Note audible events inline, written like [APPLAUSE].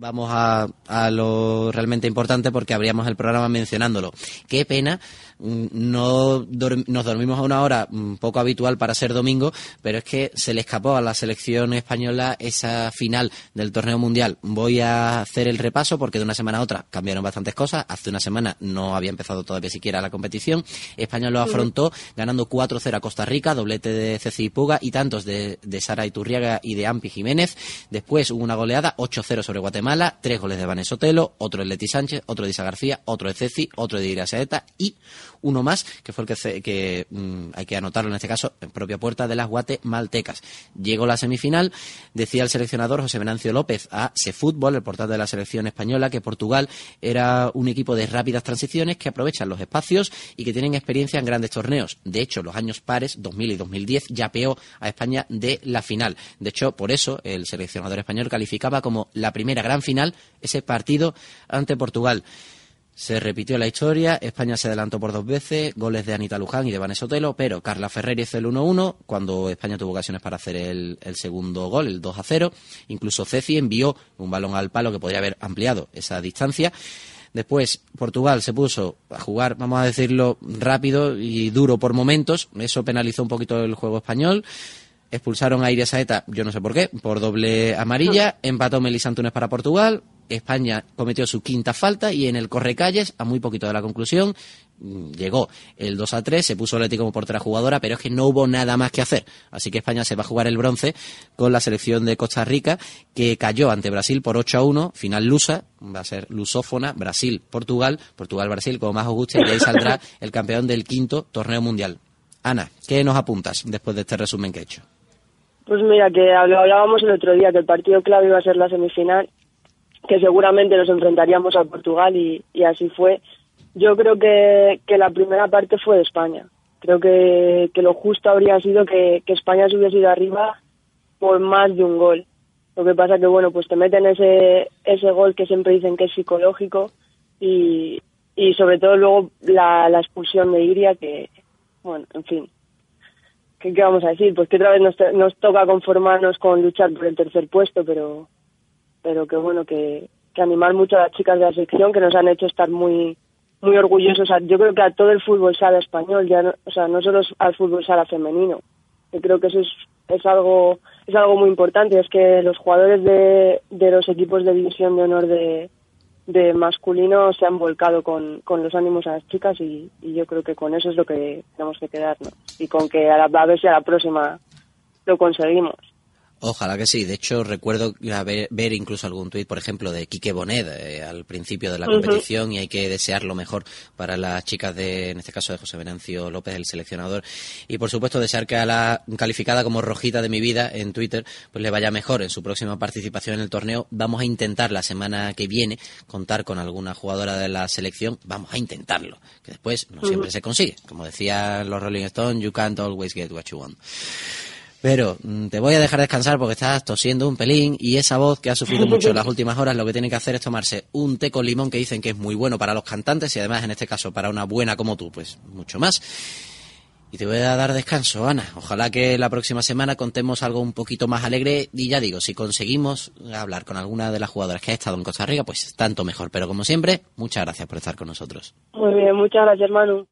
Vamos a, a lo realmente importante porque abríamos el programa mencionándolo. Qué pena Mm, no nos dormimos a una hora mm, poco habitual para ser domingo, pero es que se le escapó a la selección española esa final del torneo mundial. Voy a hacer el repaso porque de una semana a otra cambiaron bastantes cosas. Hace una semana no había empezado todavía siquiera la competición. España lo afrontó ganando 4-0 a Costa Rica, doblete de Ceci Puga y tantos de, de Sara Iturriaga y de Ampi Jiménez. Después hubo una goleada 8-0 sobre Guatemala, tres goles de Vanessa Otelo, otro de Leti Sánchez, otro de Isa García, otro de Ceci, otro de Ira Saeta y uno más, que fue el que, que mm, hay que anotarlo en este caso, en propia puerta de las guatemaltecas. Llegó la semifinal, decía el seleccionador José Venancio López a Fútbol, el portal de la selección española, que Portugal era un equipo de rápidas transiciones que aprovechan los espacios y que tienen experiencia en grandes torneos. De hecho, los años pares, 2000 y 2010, ya peó a España de la final. De hecho, por eso el seleccionador español calificaba como la primera gran final ese partido ante Portugal. Se repitió la historia, España se adelantó por dos veces, goles de Anita Luján y de Vanessa Otelo, pero Carla Ferrer hizo el 1-1 cuando España tuvo ocasiones para hacer el, segundo gol, el 2-0. Incluso Ceci envió un balón al palo que podría haber ampliado esa distancia. Después, Portugal se puso a jugar, vamos a decirlo, rápido y duro por momentos. Eso penalizó un poquito el juego español. Expulsaron a Iria Saeta, yo no sé por qué, por doble amarilla. Empató Melissa Antunes para Portugal. España cometió su quinta falta y en el correcalles, a muy poquito de la conclusión, mm, llegó el 2 a 3, se puso Leti como portera jugadora, pero es que no hubo nada más que hacer. Así que España se va a jugar el bronce con la selección de Costa Rica, que cayó ante Brasil por 8 a 1, final lusa, va a ser lusófona, Brasil-Portugal, Portugal-Brasil, como más os guste, y ahí [LAUGHS] saldrá el campeón del quinto torneo mundial. Ana, ¿qué nos apuntas después de este resumen que he hecho? Pues mira, que hablábamos el otro día que el partido clave iba a ser la semifinal, que seguramente nos enfrentaríamos a Portugal y, así fue. Yo creo que, la primera parte fue de España. Creo que, lo justo habría sido que, España se hubiese ido arriba por más de un gol. Lo que pasa que, bueno, pues te meten ese, ese gol que siempre dicen que es psicológico y, y sobre todo luego la, la expulsión de Iria, que, bueno, en fin, ¿qué, vamos a decir? Pues que otra vez nos, nos toca conformarnos con luchar por el tercer puesto, pero, pero que bueno, que, que animar mucho a las chicas de la sección que nos han hecho estar muy muy orgullosos. yo creo que a todo el fútbol sala español, ya no, o sea, no solo al fútbol sala femenino. Yo creo que eso es, es algo es algo muy importante, es que los jugadores de, de los equipos de división de honor de, de masculino se han volcado con, con los ánimos a las chicas y, yo creo que con eso es lo que tenemos que quedarnos y con que a, a ver si a la próxima lo conseguimos. Ojalá que sí. De hecho, recuerdo ver, incluso algún tuit, por ejemplo, de Quique Bonet eh, al principio de la competición y hay que desear lo mejor para las chicas de, en este caso, de José Venancio López, el seleccionador. Y, por supuesto, desear que a la calificada como rojita de mi vida en Twitter, pues le vaya mejor en su próxima participación en el torneo. Vamos a intentar la semana que viene contar con alguna jugadora de la selección. Vamos a intentarlo, que después no siempre se consigue. Como decía los Rolling Stones, you can't always get what you want. Pero mm, te voy a dejar descansar porque estás tosiendo un pelín y esa voz que ha sufrido mucho en las [LAUGHS] últimas horas lo que tiene que hacer es tomarse un té con limón que dicen que es muy bueno para los cantantes y además en este caso para una buena como tú, pues mucho más. Y te voy a dar descanso, Ana. Ojalá que la próxima semana contemos algo un poquito más alegre. Y ya digo, si conseguimos hablar con alguna de las jugadoras que ha estado en Costa Rica, pues tanto mejor. Pero como siempre, muchas gracias por estar con nosotros. Muy bien, muchas gracias, Manu.